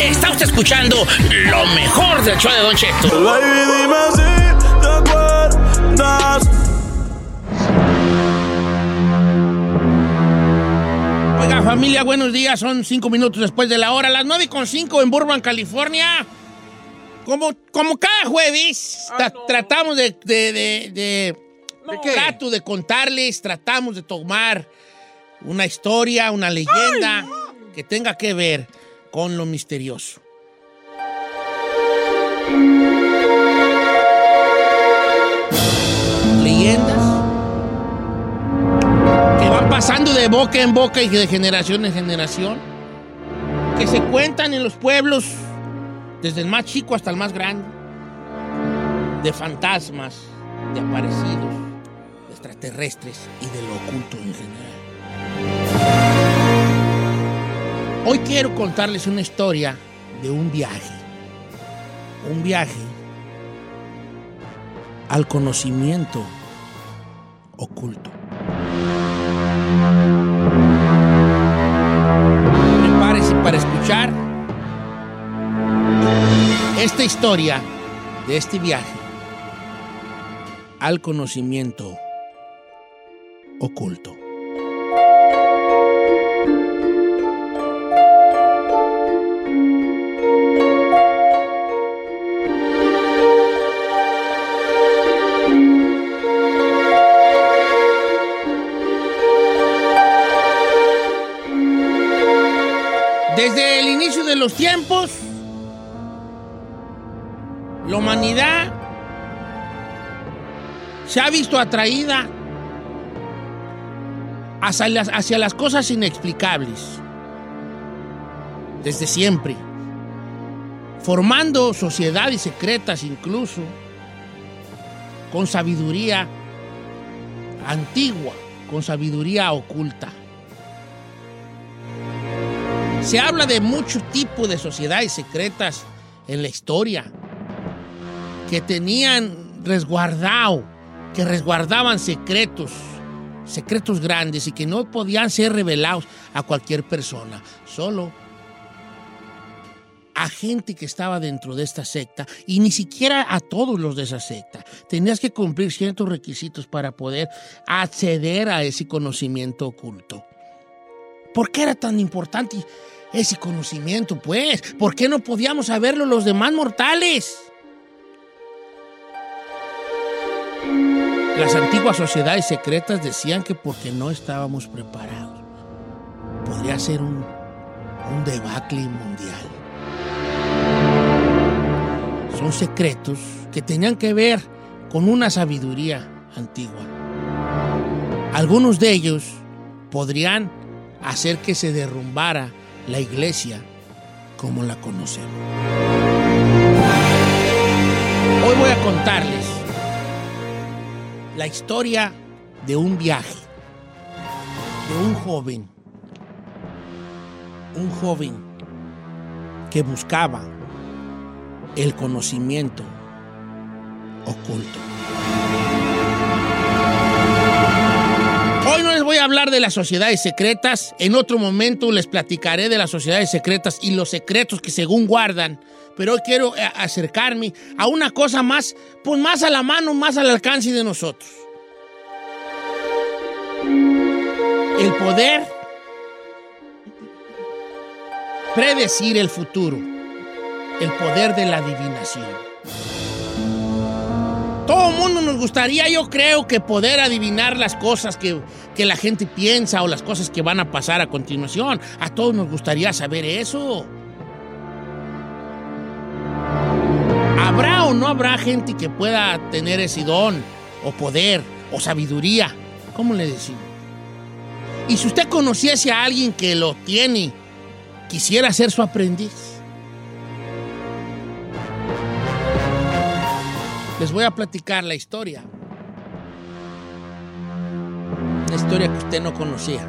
Está usted escuchando lo mejor del show de Don Cheto. Baby, dime si te acuerdas. Oiga, familia, buenos días. Son cinco minutos después de la hora. Las nueve con cinco en Burbank, California. Como, como cada jueves, tra- tratamos de... de, de, de- Trato de contarles, tratamos de tomar una historia, una leyenda que tenga que ver con lo misterioso. Leyendas que van pasando de boca en boca y de generación en generación, que se cuentan en los pueblos, desde el más chico hasta el más grande, de fantasmas, de aparecidos, extraterrestres y de lo oculto en general. Hoy quiero contarles una historia de un viaje, un viaje al conocimiento oculto. Prepárese para escuchar esta historia de este viaje al conocimiento oculto. Desde el inicio de los tiempos, la humanidad se ha visto atraída hacia las, cosas inexplicables. Desde siempre. Formando sociedades secretas incluso, con sabiduría antigua, con sabiduría oculta. Se habla de muchos tipos de sociedades secretas en la historia que tenían resguardado, que resguardaban secretos, secretos grandes y que no podían ser revelados a cualquier persona, solo a gente que estaba dentro de esta secta y ni siquiera a todos los de esa secta. Tenías que cumplir ciertos requisitos para poder acceder a ese conocimiento oculto. ¿Por qué era tan importante ese conocimiento, pues? ¿Por qué no podíamos saberlo los demás mortales? Las antiguas sociedades secretas decían que porque no estábamos preparados. Podría ser un, un debacle mundial. Son secretos que tenían que ver con una sabiduría antigua. Algunos de ellos podrían hacer que se derrumbara la iglesia como la conocemos. Hoy voy a contarles la historia de un viaje, de un joven, un joven que buscaba el conocimiento oculto. Hablar de las sociedades secretas. En otro momento les platicaré de las sociedades secretas y los secretos que según guardan. Pero hoy quiero eh, acercarme a una cosa más, pues más a la mano, más al alcance de nosotros. El poder predecir el futuro, el poder de la adivinación. Todo el mundo nos gustaría, yo creo, que poder adivinar las cosas que, que la gente piensa o las cosas que van a pasar a continuación. A todos nos gustaría saber eso. ¿Habrá o no habrá gente que pueda tener ese don o poder o sabiduría? ¿Cómo le decimos? Y si usted conociese a alguien que lo tiene, quisiera ser su aprendiz. Les voy a platicar la historia. Una historia que usted no conocía.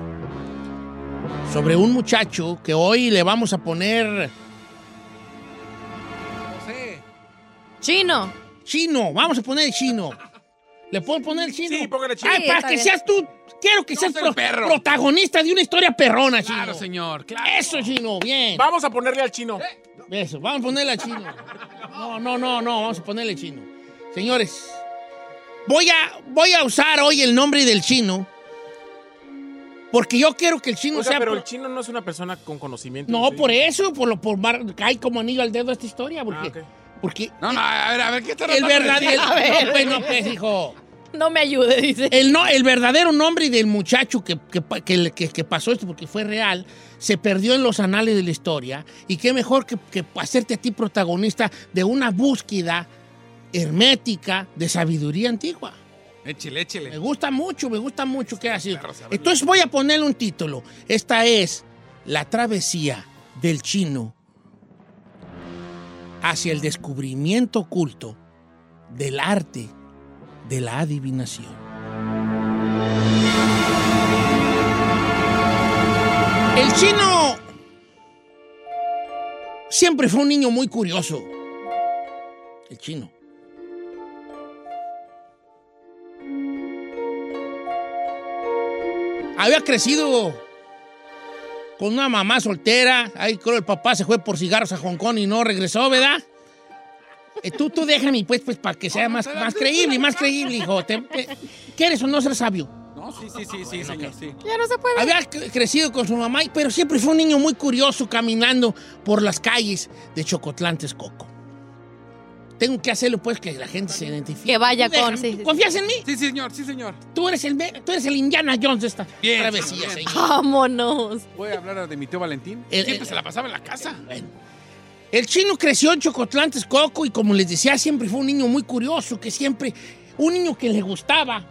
Sobre un muchacho que hoy le vamos a poner Chino. chino. Vamos a poner chino. ¿Le puedo poner chino? Sí, póngale chino. Ay, Sí, para que bien. seas tú. Quiero que seas pro- perro. protagonista de una historia perrona, chino. Claro, señor, claro. Eso, chino, bien. Vamos a ponerle al chino. Eso, vamos a ponerle a chino. No, no, no, no, vamos a ponerle chino. Señores, voy a, voy a usar hoy el nombre del chino porque yo quiero que el chino Oiga, sea... pero el chino no es una persona con conocimiento. No, ¿sí? por eso, por lo por mar- cae como anillo al dedo esta historia, porque, Ah, porque No, no, a ver, a ver, ¿qué está el verdadero... No, pues, no, pues, hijo. No me ayude, dice. El, no, el verdadero nombre del muchacho que, que- que- que pasó esto, porque fue real, se perdió en los anales de la historia. Y qué mejor que, que hacerte a ti protagonista de una búsqueda hermética de sabiduría antigua. Échele, Me échele. gusta mucho, me gusta mucho que así. perro, saberlo. Entonces voy a ponerle un título. Esta es La travesía del chino hacia el descubrimiento oculto del arte de la adivinación. El chino siempre fue un niño muy curioso. El chino. Había crecido con una mamá soltera. Ahí creo el papá se fue por cigarros a Hong Kong y no regresó, ¿verdad? Eh, tú, tú déjame, pues, pues, para que sea más, más creíble, más creíble, hijo. Te- te- ¿Quieres o no ser sabio? No, sí, sí, sí, sí, señor, sí. Ya no se puede. Había cre- crecido con su mamá, pero siempre fue un niño muy curioso caminando por las calles de Chocotlán, Texcoco. Tengo que hacerlo, pues, que la gente se identifique. Que vaya con- sí, ¿tú sí, ¿Confías en mí? Sí, señor, sí, señor. Tú eres el, me- tú eres el Indiana Jones de esta Bien, travesía, bien. señor. Vámonos. Voy a hablar de mi tío Valentín. El- Siempre el- se la pasaba en la casa. Bueno. El chino creció en Chocotlán, Texcoco, y como les decía, siempre fue un niño muy curioso, que siempre, un niño que le gustaba.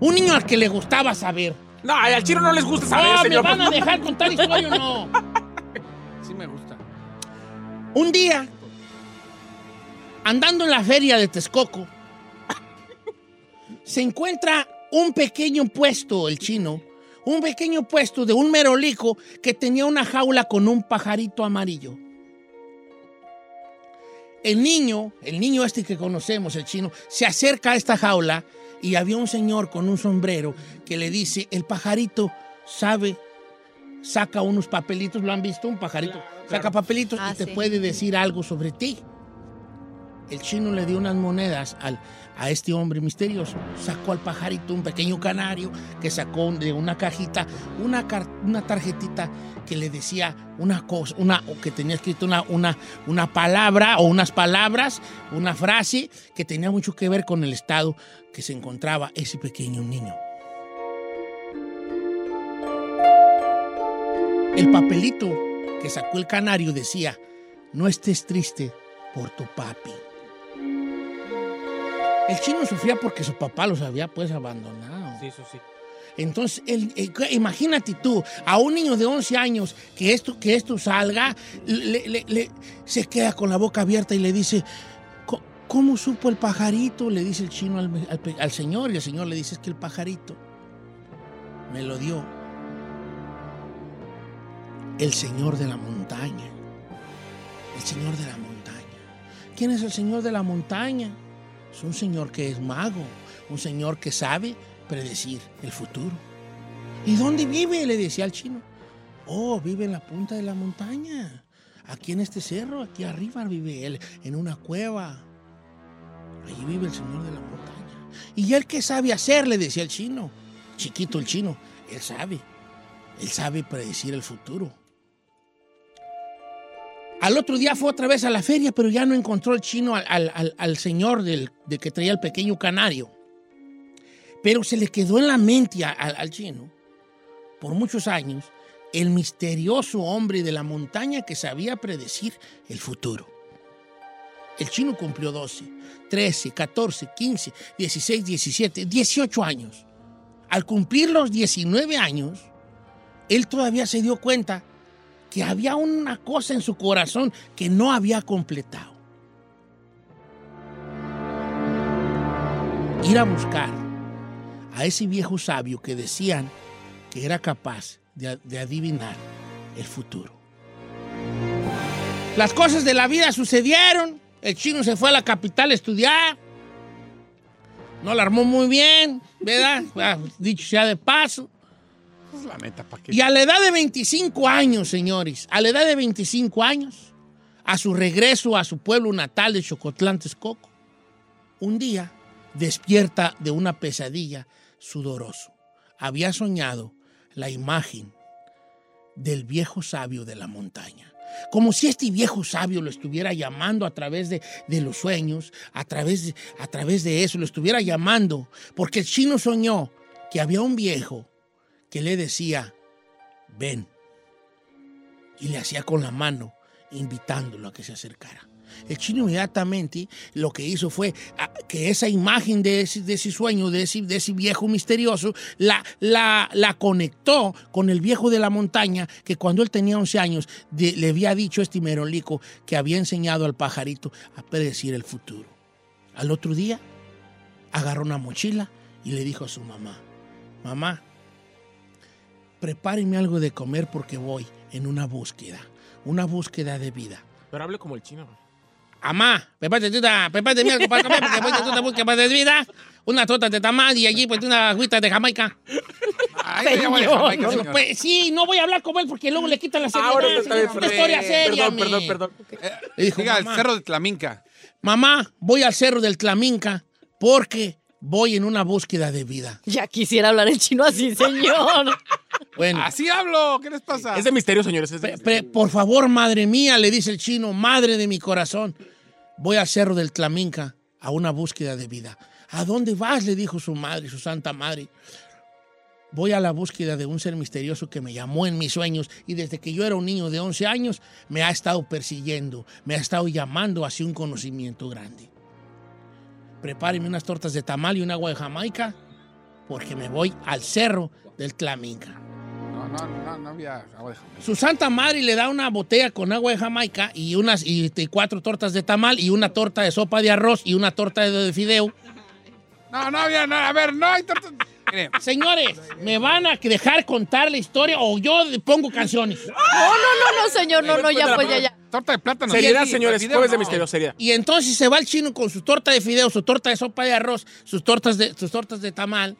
Un niño al que le gustaba saber. No, al chino no les gusta saber, No, ¿me van a dejar contar historia o no? Sí me gusta. Un día, andando en la feria de Texcoco, se encuentra un pequeño puesto, el chino, un pequeño puesto de un merolico que tenía una jaula con un pajarito amarillo. El niño, el niño este que conocemos, el chino, se acerca a esta jaula y había un señor con un sombrero que le dice, el pajarito sabe, saca unos papelitos, ¿lo han visto? Un pajarito saca papelitos Ah, y te sí. puede decir algo sobre ti. El chino le dio unas monedas al, a este hombre misterioso. Sacó al pajarito un pequeño canario que sacó de una cajita una, una tarjetita que le decía una cosa, una, o que tenía escrito una, una, una palabra o unas palabras, una frase que tenía mucho que ver con el estado que se encontraba ese pequeño niño. El papelito que sacó el canario decía, no estés triste por tu papi. El chino sufría porque su papá los había pues abandonado. Sí, eso sí. Entonces, el- el- imagínate tú, a un niño de 11 años que esto, que esto salga, le- le- le- se queda con la boca abierta y le dice, "Co- ¿cómo supo el pajarito? Le dice el chino al, al señor y el señor le dice, es que el pajarito me lo dio el señor de la montaña. El señor de la montaña. ¿Quién es el señor de la montaña? Es un señor que es mago, un señor que sabe predecir el futuro. ¿Y dónde vive? Le decía al chino. Oh, vive en la punta de la montaña. Aquí en este cerro, aquí arriba vive él, en una cueva. Allí vive el señor de la montaña. ¿Y él qué sabe hacer? Le decía el chino. Chiquito el chino. Él sabe. Él sabe predecir el futuro. Al otro día fue otra vez a la feria, pero ya no encontró el chino al, señor del, de que traía el pequeño canario. Pero se le quedó en la mente al chino, por muchos años, el misterioso hombre de la montaña que sabía predecir el futuro. El chino cumplió 12, 13, 14, 15, 16, 17, 18 años. Al cumplir los 19 años, él todavía se dio cuenta que había una cosa en su corazón que no había completado. Ir a buscar a ese viejo sabio que decían que era capaz de, adivinar el futuro. Las cosas de la vida sucedieron. El chino se fue a la capital a estudiar. No la armó muy bien, ¿verdad? Ah, Dicho sea de paso. Pues. Y a la edad de 25 años, señores, a la edad de 25 años, a su regreso a su pueblo natal de Chocotlán, Texcoco, un día despierta de una pesadilla sudoroso. Había soñado la imagen del viejo sabio de la montaña. Como si este viejo sabio lo estuviera llamando a través de, de los sueños, a través de, a través de eso, lo estuviera llamando, porque el chino soñó que había un viejo que le decía, ven, y le hacía con la mano, invitándolo a que se acercara. El chino inmediatamente lo que hizo fue ah, que esa imagen de ese, sueño, de ese, viejo misterioso, la, la, la conectó con el viejo de la montaña que cuando él tenía 11 años le había dicho este merolico que había enseñado al pajarito a predecir el futuro. Al otro día agarró una mochila y le dijo a su mamá, mamá, prepáreme algo de comer porque voy en una búsqueda, una búsqueda de vida. Pero hable como el chino. Amá, prepárate, una- prepárate algo para comer porque voy en una búsqueda de vida, una torta de tamal y allí pues una agüita de Jamaica. Ay, Jamaica, señor. pues, sí, no voy a hablar con él porque luego le quitan la seriedad. Ahora está bien, señor. una historia perdón, seria, Perdón, perdón, perdón. Le dijo, Diga, el mamá, cerro de Tlaminca. mamá, voy al cerro del Tlaminca porque voy en una búsqueda de vida. Ya quisiera hablar el chino así, señor. Bueno, Así hablo, ¿qué les pasa? Es de misterio, señores. es de Pre- misterio. pre- por favor, madre mía, le dice el chino, madre de mi corazón, voy al cerro del Tlaminca a una búsqueda de vida. ¿A dónde vas? le dijo su madre, su santa madre. Voy a la búsqueda de un ser misterioso que me llamó en mis sueños y desde que yo era un niño de 11 años me ha estado persiguiendo, me ha estado llamando hacia un conocimiento grande. Prepáreme unas tortas de tamal y un agua de Jamaica porque me voy al cerro del Tlaminca. No, no, no, no había agua de Jamaica. Su santa madre le da una botella con agua de Jamaica y unas y, y cuatro tortas de tamal y una torta de sopa de arroz y una torta de, de fideo. No, no había nada. A ver, no hay tortas. Señores, ¿me van a dejar contar la historia o yo pongo canciones? No, no, no, no, señor, no, no, ya, pues ya, ya. torta de plátano. Seriedad, señores. Jueves de misterio, seriedad. Y entonces se va el chino con su torta de fideo, su torta de sopa de arroz, sus tortas de, sus tortas de tamal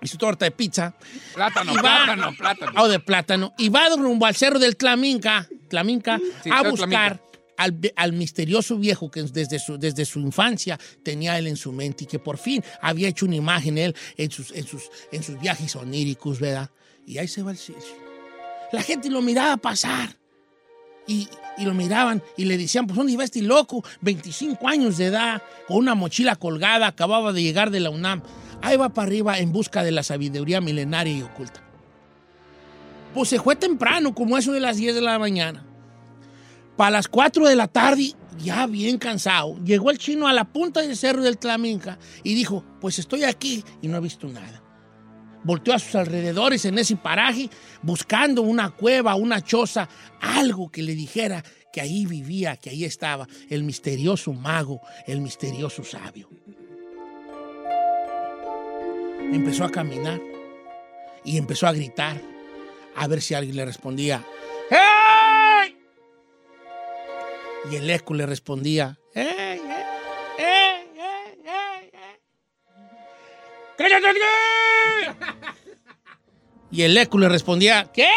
y su torta de pizza. Plátano, va- plátano, plátano. O de plátano. Y va rumbo al cerro del Tlaminca, Tlaminca Sí, a buscar Tlaminca. Al, al misterioso viejo que desde su, desde su infancia tenía él en su mente y que por fin había hecho una imagen él en sus, en sus, en sus viajes oníricos, ¿verdad? Y ahí se va el cielo. La gente lo miraba pasar. Y, y lo miraban y le decían, pues ¿dónde iba este loco? 25 años de edad, con una mochila colgada, acababa de llegar de la UNAM. Ahí va para arriba en busca de la sabiduría milenaria y oculta. Pues se fue temprano, como eso de las 10 de la mañana. Para las 4 de la tarde, ya bien cansado, llegó el chino a la punta del cerro del Tlaminca y dijo, pues estoy aquí y no he visto nada. Volteó a sus alrededores en ese paraje buscando una cueva, una choza, algo que le dijera que ahí vivía, que ahí estaba el misterioso mago, el misterioso sabio. Empezó a caminar y empezó a gritar a ver si alguien le respondía. ¡Hey! Y el eco le respondía. ¡Hey, hey, hey, hey, hey, hey! ¡Cállate aquí! Y el eco le respondía. ¿Qué?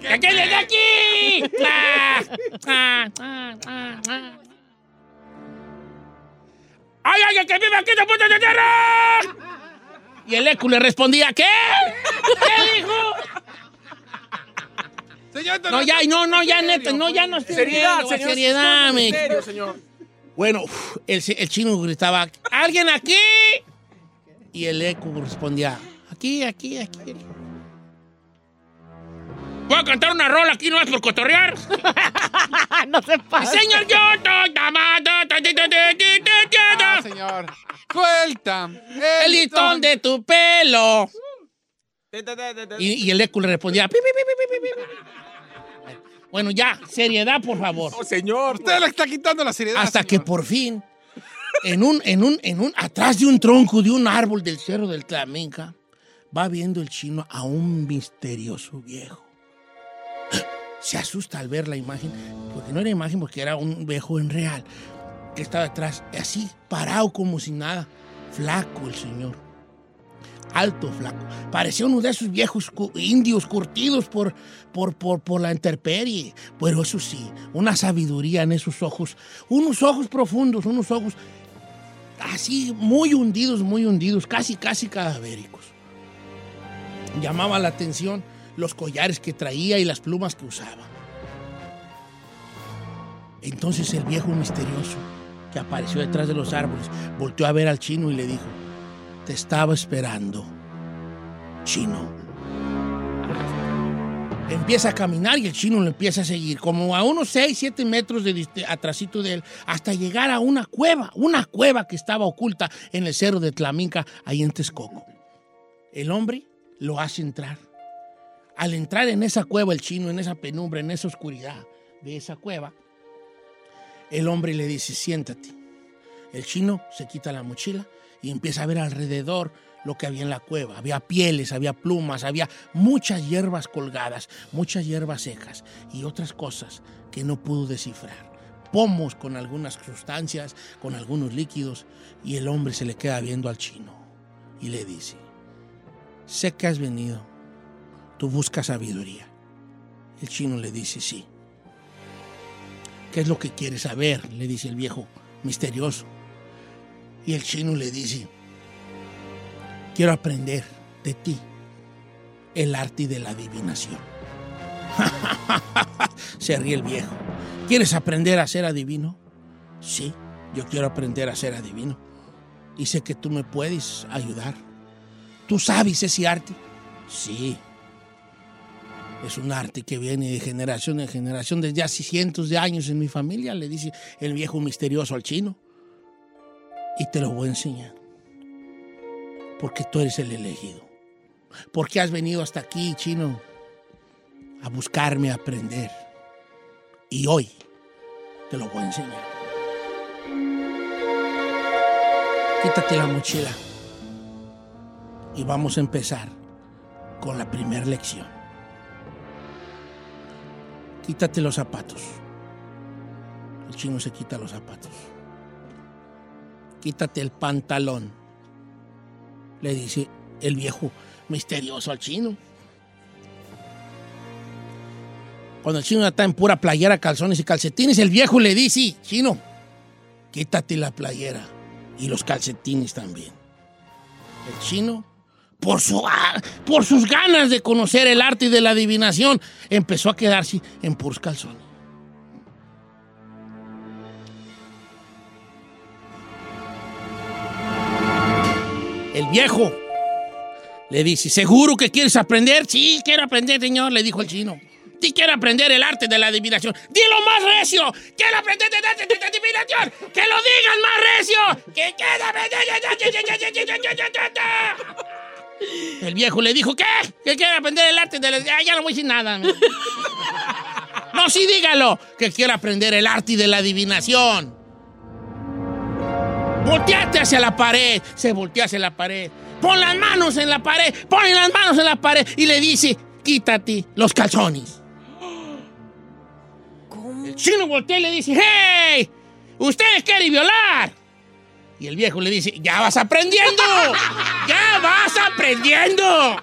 ¿Qué quieres de aquí? Ah, ah, ah, ah, ah. ¡Ay, ay, el que vive aquí de puta de tierra! Y el eco le respondía, ¿qué? ¿Qué dijo? Señor. No, ya, no, no, ya, serio, neta, no, ya no estoy Seriedad, señor. Seriedad, me- Serio, señor. Bueno, uf, el, el chino gritaba, ¿alguien aquí? Y el eco respondía, aquí, aquí, aquí. Voy a cantar una rola aquí, no es por cotorrear. no se pasa. Señor, yo estoy ti, Ah, señor. Suelta. el listón de tu pelo. Y, y el eco le respondía, pi, pi, pi, pi, pi, pi, pi. Bueno, ya, seriedad, por favor. Oh, señor. Usted le está quitando la seriedad. Hasta que por fin, en un, en un, en un, atrás de un tronco de un árbol del cerro del Tlaminca, va viendo el chino a un misterioso viejo. Se asusta al ver la imagen, porque no era imagen, porque era un viejo en real, que estaba atrás, así, parado como si nada, flaco el señor. Alto, flaco. Parecía uno de esos viejos indios curtidos por, por, por, por la intemperie. Pero eso sí, una sabiduría en esos ojos. Unos ojos profundos, unos ojos así muy hundidos, muy hundidos, casi, casi cadavéricos. Llamaba la atención los collares que traía y las plumas que usaba. Entonces el viejo misterioso que apareció detrás de los árboles volteó a ver al chino y le dijo, te estaba esperando, chino. Empieza a caminar y el chino lo empieza a seguir, como a unos 6, 7 metros de atrasito de él, hasta llegar a una cueva, una cueva que estaba oculta en el cerro de Tlaminca, ahí en Texcoco. El hombre lo hace entrar. Al entrar en esa cueva, el chino, en esa penumbra, en esa oscuridad de esa cueva, el hombre le dice, siéntate. El chino se quita la mochila y empieza a ver alrededor lo que había en la cueva. Había pieles, había plumas, había muchas hierbas colgadas, muchas hierbas secas y otras cosas que no pudo descifrar. Pomos con algunas sustancias, con algunos líquidos y el hombre se le queda viendo al chino y le dice, sé que has venido, tú buscas sabiduría. El chino le dice, sí. ¿Qué es lo que quieres saber? Le dice el viejo misterioso. Y el chino le dice, quiero aprender de ti el arte de la adivinación. Se ríe el viejo. ¿Quieres aprender a ser adivino? Sí, yo quiero aprender a ser adivino. Y sé que tú me puedes ayudar. ¿Tú sabes ese arte? Sí. Es un arte que viene de generación en generación, desde hace cientos de años en mi familia, le dice el viejo misterioso al chino. Y te lo voy a enseñar. Porque tú eres el elegido. Porque has venido hasta aquí, chino, a buscarme a aprender. Y hoy te lo voy a enseñar. Quítate la mochila. Y vamos a empezar con la primera lección. Quítate los zapatos. El chino se quita los zapatos. Quítate el pantalón. Le dice el viejo misterioso al chino. Cuando el chino está en pura playera, calzones y calcetines, el viejo le dice, chino, quítate la playera y los calcetines también. El chino, por, su, ah, por sus ganas de conocer el arte de la adivinación, empezó a quedarse en puros calzones. El viejo le dice, ¿seguro que quieres aprender? Sí, quiero aprender, señor, le dijo el chino. Sí, quiero aprender el arte de la adivinación. Dilo más recio. Quiero aprender el arte de la adivinación. Que lo digan más recio. Que quiero aprender. El viejo le dijo, ¿qué? Que quiere aprender el arte de la... Ah, ya no voy decir nada. No, sí, dígalo. Que quiero aprender el arte de la adivinación. Volteate hacia la pared. Se voltea hacia la pared. Pon las manos en la pared. Pon las manos en la pared. Y le dice, quítate los calzones. El chino voltea y le dice, ¡Hey! ¿Usted quiere violar? Y el viejo le dice, ¡Ya vas aprendiendo! ¡Ya vas aprendiendo!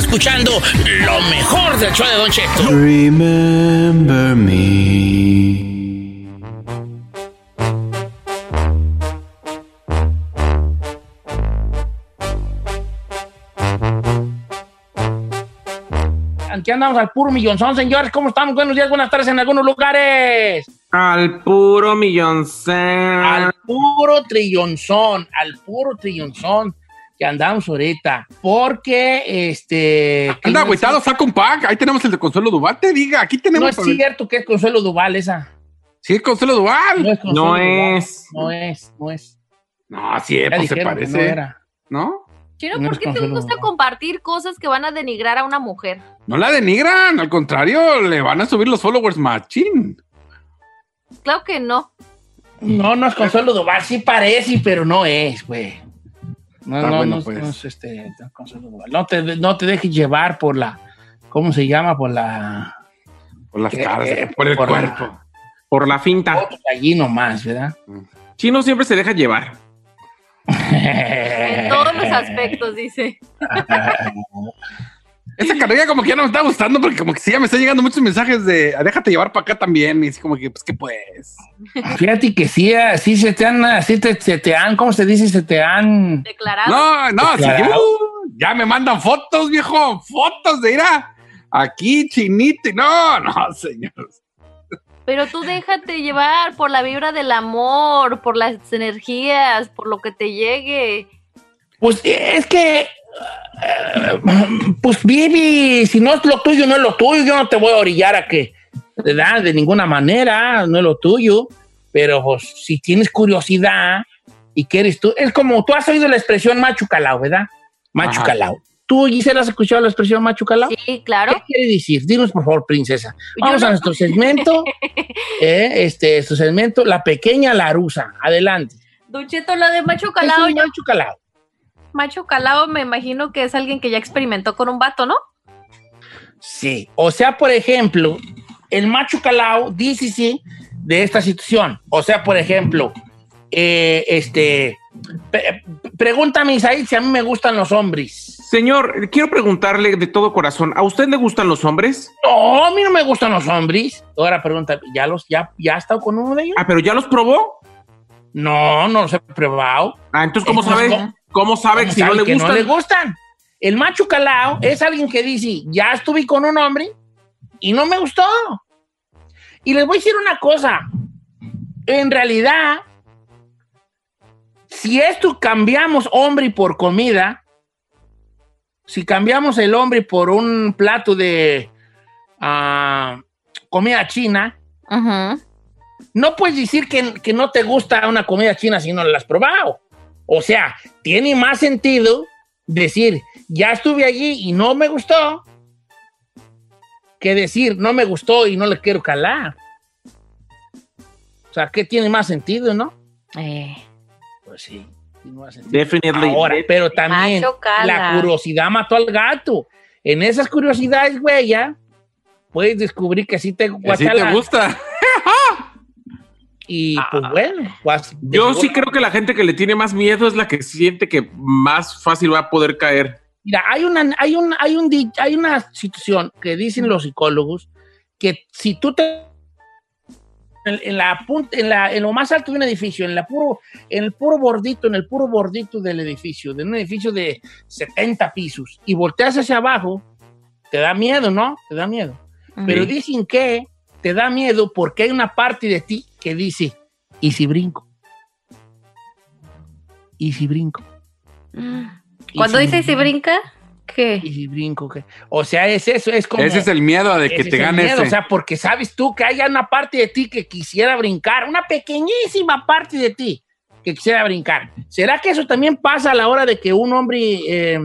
Escuchando lo mejor del show de Don Cheto. Remember me. Aquí andamos al puro millonzón, señores. ¿Cómo estamos? Buenos días, buenas tardes en algunos lugares. Al puro milloncén. Al puro trillonzón, al puro trillonzón que andamos ahorita. Porque, este... Anda, no agüitado, saca un pack. Ahí tenemos el de Consuelo Duval. Te diga, aquí No tenemos. es cierto que es Consuelo Duval esa. Sí, es Consuelo Duval. No es Consuelo No Duval. es. No es, no es. No, sí, pues se parece. no era. ¿No? Chino, No ¿por qué te gusta compartir cosas que van a denigrar a una mujer? No la denigran, al contrario, le van a subir los followers machín. Claro que no. No, no es Consuelo Duval. Sí parece, pero no es, güey. No, Está no, bueno, no, es- pues. no es este, no te, no te dejes llevar por la... ¿Cómo se llama? Por la... Por las Eh, caras, eh, por el por la- cuerpo. Por la finta. allí nomás, ¿verdad? Chino siempre se deja llevar. En todos los aspectos, dice. Esa carrera como que ya no me está gustando porque como que sí ya me están llegando muchos mensajes de "Ah, déjate llevar para acá también. Y así como que, pues, ¿qué pues? Fíjate que sí, ah, sí se te han, así te, se te han, ¿cómo se dice? Se te han... Declarado. No, no, sí, Declarado. uh, ya me mandan fotos, viejo. Fotos de ir a aquí, chinito. No, no, señor. Pero tú déjate llevar por la vibra del amor, por las energías, por lo que te llegue. Pues es que... Pues Vivi, si no es lo tuyo, no es lo tuyo. Yo no te voy a orillar a que... ¿verdad? De ninguna manera, no es lo tuyo. Pero pues, si tienes curiosidad y quieres tú... Es como, tú has oído la expresión macho calao, ¿verdad? Macho Ajá. calao. ¿Tú, Gisela, has escuchado la expresión macho calao? Sí, claro. ¿Qué quiere decir? Dinos, por favor, princesa. Yo Vamos no- a nuestro segmento. eh, este, nuestro segmento, La Pequeña Larusa. Adelante. Don Cheto, lo de macho Es un yo- macho calao me imagino que es alguien que ya experimentó con un vato, ¿no? Sí. O sea, por ejemplo, el macho calao dice sí de esta situación. O sea, por ejemplo, eh, este, pregúntame, Isaí, si a mí me gustan los hombres. Señor, quiero preguntarle de todo corazón, ¿a usted le gustan los hombres? No, a mí no me gustan los hombres. Ahora pregunta, ¿ya los, ya, ya ha estado con uno de ellos? Ah, pero ya los probó. No, no los he probado. Ah, entonces, ¿cómo Entonces, sabe? ¿Cómo sabe que ¿Cómo si no le que gustan? no le gustan? El macho calao es alguien que dice, ya estuve con un hombre y no me gustó. Y les voy a decir una cosa. En realidad, si esto cambiamos hombre por comida, si cambiamos el hombre por un plato de ah, comida china, no puedes decir que, que no te gusta una comida china si no la has probado. O sea, tiene más sentido decir, ya estuve allí y no me gustó, que decir, no me gustó y no le quiero calar. O sea, ¿qué tiene más sentido, no? Eh, Pues sí, tiene más sentido. Definitely. Ahora, pero también la curiosidad mató al gato. En esas curiosidades, güey, ya puedes descubrir que sí te Que sí te gusta. Y pues bueno, pues, Yo sí creo que la gente que le tiene más miedo es la que siente que más fácil va a poder caer. Mira, hay una, hay un, hay un, hay una situación que dicen los psicólogos que si tú te en, en la punta, en, la, en lo más alto de un edificio, en la puro, en el puro bordito, en el puro bordito del edificio, de un edificio de 70 pisos, y volteas hacia abajo, te da miedo, ¿no? Te da miedo. Pero dicen que te da miedo porque hay una parte de ti que dice, ¿y si brinco? ¿Y si brinco? ¿Y Cuando si dice si brinca, ¿qué? y si brinco, ¿qué? O sea, es eso, es como. Ese es el miedo de que ese te es el gane miedo, ese. O sea, porque sabes tú que hay una parte de ti que quisiera brincar, una pequeñísima parte de ti que quisiera brincar. ¿Será que eso también pasa a la hora de que un hombre eh,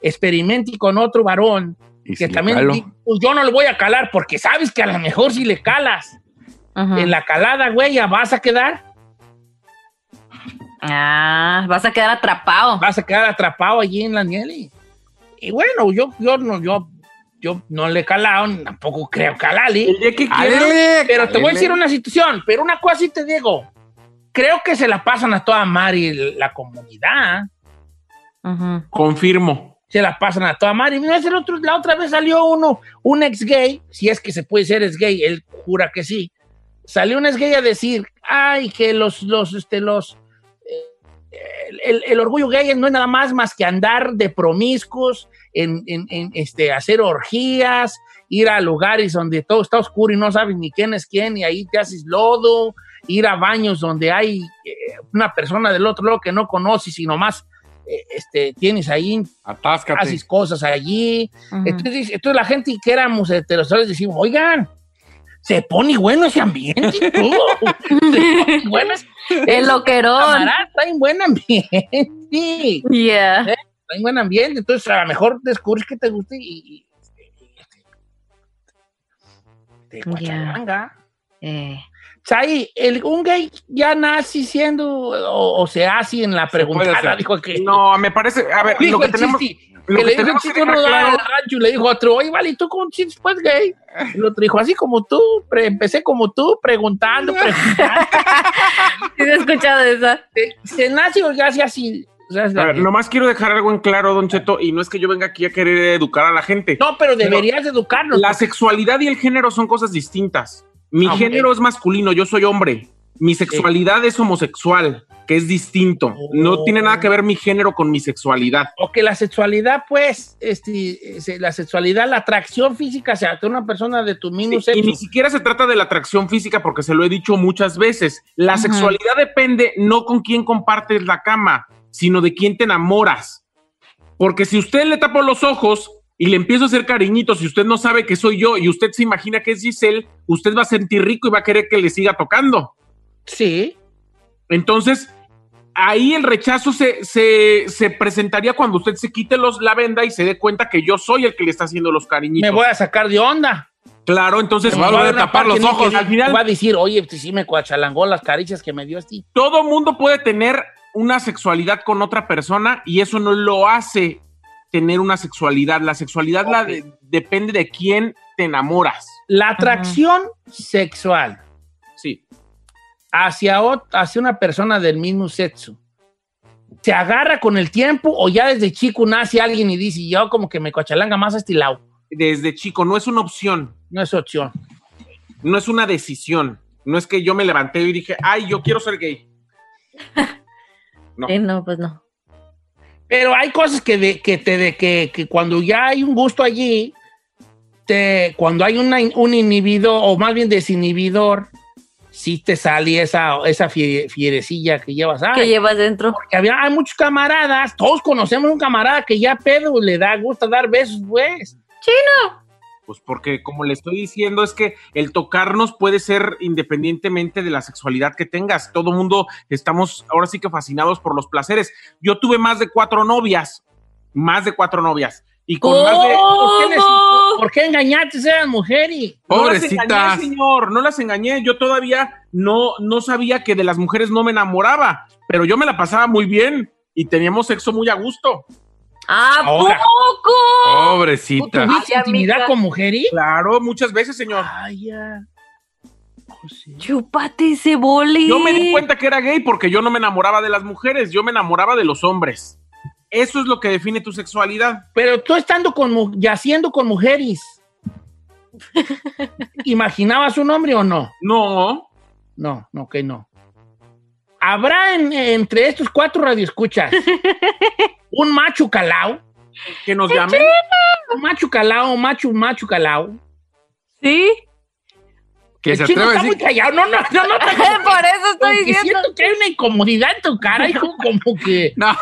experimente con otro varón? Y Que si también pues yo no le voy a calar porque sabes que a lo mejor si le calas en la calada, güey, ya vas a quedar, Ah, vas a quedar atrapado. vas a quedar atrapado allí en la nieve. Y bueno, yo, yo no, yo, yo no le he calado, tampoco creo calarle. Álele, Pero te voy a decir una situación, pero una cosa sí te digo. Creo que se la pasan a toda Mari la comunidad. Confirmo. Se la pasan a toda Mari. Mira, ese otro- la otra vez salió uno, un ex gay, si es que se puede ser ex gay, él jura que sí. Salió un ex gay a decir, ay, que los, los, este, los, eh, el, el- el orgullo gay no es nada más más que andar de promiscuos, en, en- este, hacer orgías, ir a lugares donde todo está oscuro y no sabes ni quién es quién, y ahí te haces lodo, ir a baños donde hay eh, una persona del otro lado que no conoces y nomás este, tienes ahí, Atáscate. haces cosas allí. Entonces, entonces la gente que éramos heterosexuales decimos, oigan, se pone bueno ese ambiente y todo. Se pone bueno ese- El loquerón. Camarada, traen buen ambiente. Yeah. Traen buen ambiente. Entonces, a lo mejor descubres que te gusta y, y- y- te guachalanga. Eh. Chay, el, un gay ya nace siendo o, o se hace en la dijo que. No, me parece. A ver, dijo lo que el tenemos. lo que que le dijo chiste dejar uno claro- al rancho y le dijo a otro, oye, vale, ¿y tú cómo chistes pues gay? El otro dijo, así como tú, pre- empecé como tú, preguntando, preguntando. Sí, he escuchado esa. se, se nace o ya se así. A ver, nomás quiero dejar algo en claro, Don Cheto, y no es que yo venga aquí a querer educar a la gente. no, pero deberías educarnos. La sexualidad y el género son cosas distintas. Mi Ah, género es masculino, yo soy hombre. Mi sexualidad es homosexual, que es distinto. No Oh. tiene nada que ver mi género con mi sexualidad. O que la sexualidad, pues, este, la sexualidad, la atracción física hacia una persona de tu mismo y sexo. ni siquiera se trata de la atracción física, porque se lo he dicho muchas veces. La sexualidad depende no con quién compartes la cama, sino de quién te enamoras. Porque si usted le tapo los ojos y le empiezo a hacer cariñitos y usted no sabe que soy yo y usted se imagina que es Giselle, usted va a sentir rico y va a querer que le siga tocando. Sí. Entonces, ahí el rechazo se, se, se presentaría cuando usted se quite los, la venda y se dé cuenta que yo soy el que le está haciendo los cariñitos. Me voy a sacar de onda. Claro, entonces Me va a Va a a tapar los ojos. que al final- Va a decir, oye, pues sí me cuachalangó las caricias que me dio así. todo mundo puede tener una sexualidad con otra persona y eso no lo hace tener una sexualidad. La sexualidad la de- depende de quién te enamoras. La atracción sexual Sí. hacia, hacia una persona del mismo sexo, ¿se agarra con el tiempo o ya desde chico nace alguien y dice, yo como que me cochalanga más a este lado? Desde chico, no es una opción, No es opción. no es una decisión. No es que yo me levanté y dije, ay, yo quiero ser gay. No. Sí, no, pues no. Pero hay cosas que, de, que, te, de, que, que cuando ya hay un gusto allí, te, cuando hay una, un inhibidor, o más bien desinhibidor, sí te sale esa, esa fie- fierecilla que llevas. ¿Qué Ay, llevas dentro? porque había, hay muchos camaradas, todos conocemos un camarada que ya pedo le da gusto dar besos, pues. Pues porque, como le estoy diciendo, es que el tocarnos puede ser independientemente de la sexualidad que tengas. Todo mundo estamos ahora sí que fascinados por los placeres. Yo tuve más de cuatro novias, más de cuatro novias. Y con más de... ¿Por qué, les- por qué engañaste a esas mujeres? No las engañé, señor, no las engañé. Yo todavía no, no sabía que de las mujeres no me enamoraba, pero yo me la pasaba muy bien y teníamos sexo muy a gusto. ¿A Ahora. poco? ¿Tú Pobrecita. tuviste Ay, intimidad amiga. con mujeres? Claro, muchas veces, señor. Ay, ya. Sí. Chúpate ese boli. Yo me di cuenta que era gay porque yo no me enamoraba de las mujeres, yo me enamoraba de los hombres. Eso es lo que define tu sexualidad. Pero tú estando con, yaciendo con mujeres, ¿imaginabas un hombre o no? No, No, no, que no. ¿Habrá en- entre estos cuatro radioescuchas un macho calao? que nos llamen. Un macho calao, macho, macho calao. ¿Sí? Que se chino atreve a está muy decir. callado. No, no, no, no. Por eso estoy diciendo. siento que hay una incomodidad en tu cara, hijo, como que, No,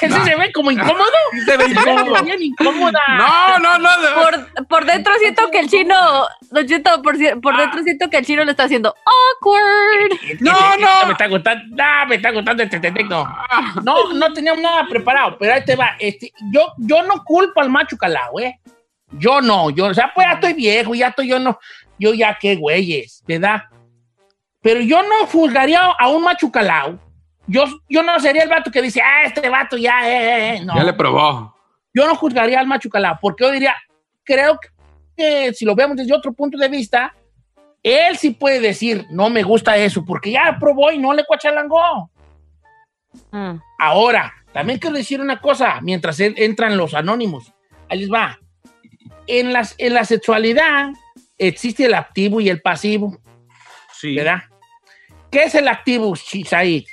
que sí se ve como incómodo. Se ve incómodo. Bien incómoda. no, no, no. de- Por, por dentro siento que el chino. Don Cheto, por, por dentro siento que el chino le está haciendo awkward. No, no. Me está gustando, no, me está gustando este detecto. No, no teníamos nada preparado, pero ahí te va. Este, yo, yo no culpo al macho calao, ¿eh? Yo no, yo, o sea, pues ya estoy viejo, ya estoy, yo no, yo ya qué güeyes, ¿verdad? Pero yo no juzgaría a un macho calao. Yo, yo no sería el vato que dice, ah, este vato ya, eh, eh, no. Ya le probó. Yo no juzgaría al macho calao, porque yo diría, creo que si lo vemos desde otro punto de vista, él sí puede decir, no me gusta eso, porque ya probó y no le cuachalangó. Mm. Ahora, también quiero decir una cosa, mientras en- entran los anónimos. Ahí les va. En, las, en la sexualidad existe el activo y el pasivo, Sí. ¿verdad? ¿Qué es el activo, Chisaid?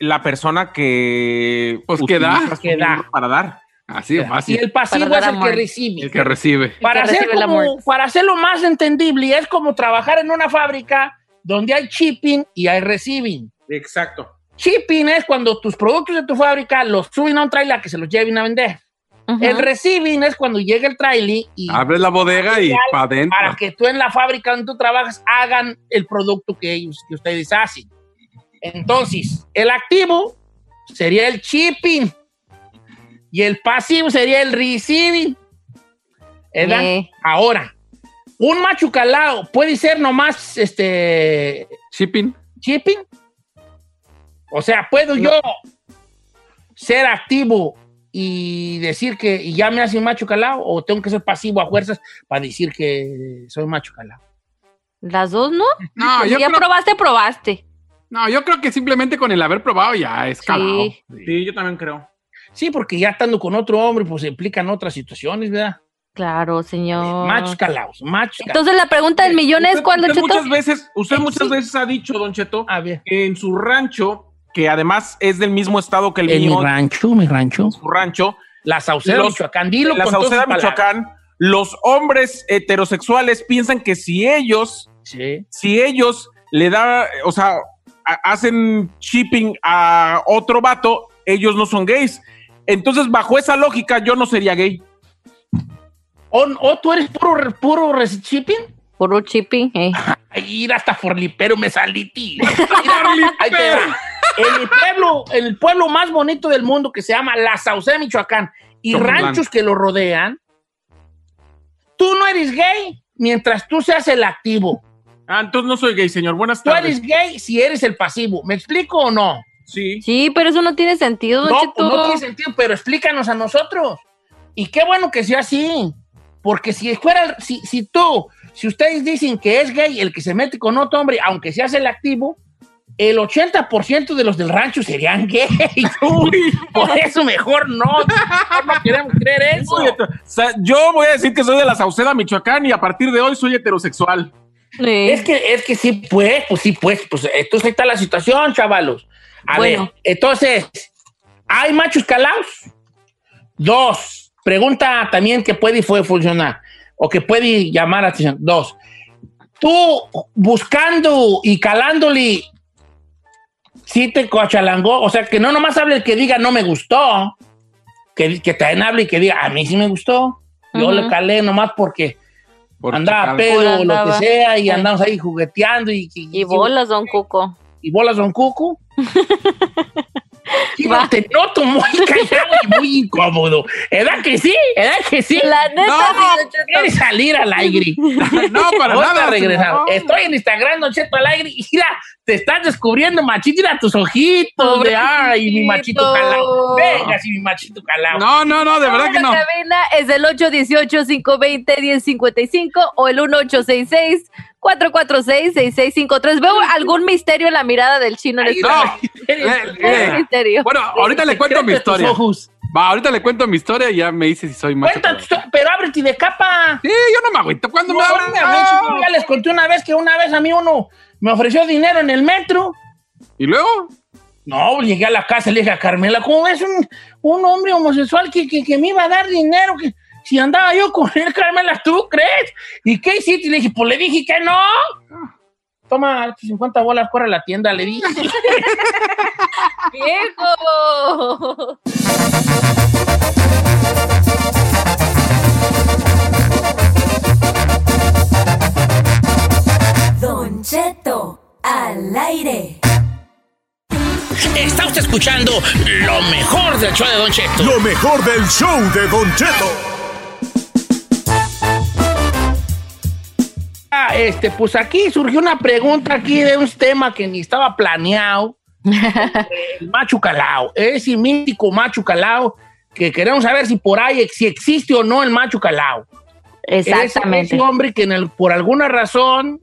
La persona que. Pues, que da. Que Para dar. Así de Y fácil. el pasivo es el que recibe. El que recibe. para, que hacer recibe el como- amor. para hacerlo más entendible, es como trabajar en una fábrica donde hay shipping y hay receiving. Exacto. Shipping es cuando tus productos de tu fábrica los suben a un trailer que se los lleven a vender. Ujú. El receiving es cuando llega el trailer y Abres la bodega y para adentro. para que tú en la fábrica donde tú trabajas hagan el producto que ellos, que ustedes hacen. Entonces, el activo sería el shipping y el pasivo sería el receiving. ¿Verdad? Eh. Ahora, un macho calao puede ser nomás este Shipping. shipping. O sea, ¿puedo yo ser activo y decir que y ya me hace un macho calao? ¿O tengo que ser pasivo a fuerzas para decir que soy macho calao? Las dos, ¿no? No, Si yo ya creo, probaste, probaste. No, yo creo que simplemente con el haber probado ya es calado. Sí. Sí, yo también creo. Sí, porque ya estando con otro hombre, pues se implican otras situaciones, ¿verdad? Claro, señor. Machos calaos, machos calaos. Entonces la pregunta del millón es usted Cheto? muchas veces, usted Eh, muchas sí. veces ha dicho, Don Cheto, A ver, que en su rancho, que además es del mismo estado que el en mi rancho, mi rancho, su rancho, la Sauceda, Los- Michoacán, dilo la Sauceda, palabras. Michoacán, los hombres heterosexuales piensan que si ellos, Sí. si ellos le da, o sea, hacen shipping a otro vato, ellos no son gays. Entonces, bajo esa lógica, yo no sería gay. ¿O, o tú eres puro, puro shipping? Puro chipping. eh. Ay, ir hasta forlipero me salí, tío. Mira, ahí te va. En el pueblo, el pueblo más bonito del mundo que se llama La Sauceda, Michoacán, y ranchos que lo rodean, tú no eres gay mientras tú seas el activo. Ah, entonces no soy gay, señor. Buenas Tú tardes. eres gay si eres el pasivo. ¿Me explico o no? Sí. Sí, pero eso no tiene sentido, Don No, Cheto. no tiene sentido, pero explícanos a nosotros. Y qué bueno que sea así. Porque si fuera, si, si tú, si ustedes dicen que es gay el que se mete con otro hombre, aunque sea selectivo, el 80% de los del rancho serían gays. Uy, por eso mejor no. No queremos creer eso. Yo voy a decir que soy de la Sauceda, Michoacán, y a partir de hoy soy heterosexual. Sí. Es que, es que sí, pues, pues sí, pues, pues, entonces ahí está la situación, chavalos. A Bueno. ver, entonces, ¿hay machos calaos? Dos, pregunta también que puede y puede funcionar, o que puede llamar la atención. Dos, tú buscando y calándole, sí te coachalangó, o sea, que no nomás hable el que diga no me gustó, que, que también hable y que diga a mí sí me gustó, yo Ujú. le calé nomás porque Por andaba chacal. pedo o lo que sea y Sí. andamos ahí jugueteando y, Y bolas, don Cuco. y bolas don Cuco. Sí, Va. te noto muy callado y muy incómodo. ¿Edad que sí? ¿Edad que sí? La neta, No, sí. ¿Quieres salir al aire? No, para nada. regresar. No. Estoy en Instagram, Don Cheto al aire. Y mira, te estás descubriendo, machito. Mira tus ojitos de ay, mi machito calado. Venga, si mi machito calado. No, no, no, de verdad que no. La cabina es el 818-520-1055 o el 1866-446-6653. Veo algún misterio en la mirada del chino en este No. Eh, ¿Qué eh. misterio? Bueno, ahorita le cuento mi historia. Va, ahorita le cuento mi historia y ya me dice si soy historia, pero ábrete de capa. Sí, yo no me agüito. ¿Cuándo No, me abren? me hables, yo ya les conté una vez que una vez a mí uno me ofreció dinero en el metro. ¿Y luego? No, llegué a la casa y le dije a Carmela, ¿cómo es un, un hombre homosexual que, que, que me iba a dar dinero? Que, si andaba yo con él, Carmela, ¿tú crees? ¿Y qué hiciste? Y le dije, pues le dije que no. Toma 50 bolas, corre a la tienda, le dije. ¡Viejo! Don Cheto, al aire. Está usted escuchando lo mejor del show de Don Cheto. Lo mejor del show de Don Cheto. Ah, Este, pues aquí surgió una pregunta aquí de un tema que ni estaba planeado. el macho calao, ese mítico macho calao que queremos saber si por ahí si existe o no el macho calao. Exactamente. Ese, ese hombre que en el- por alguna razón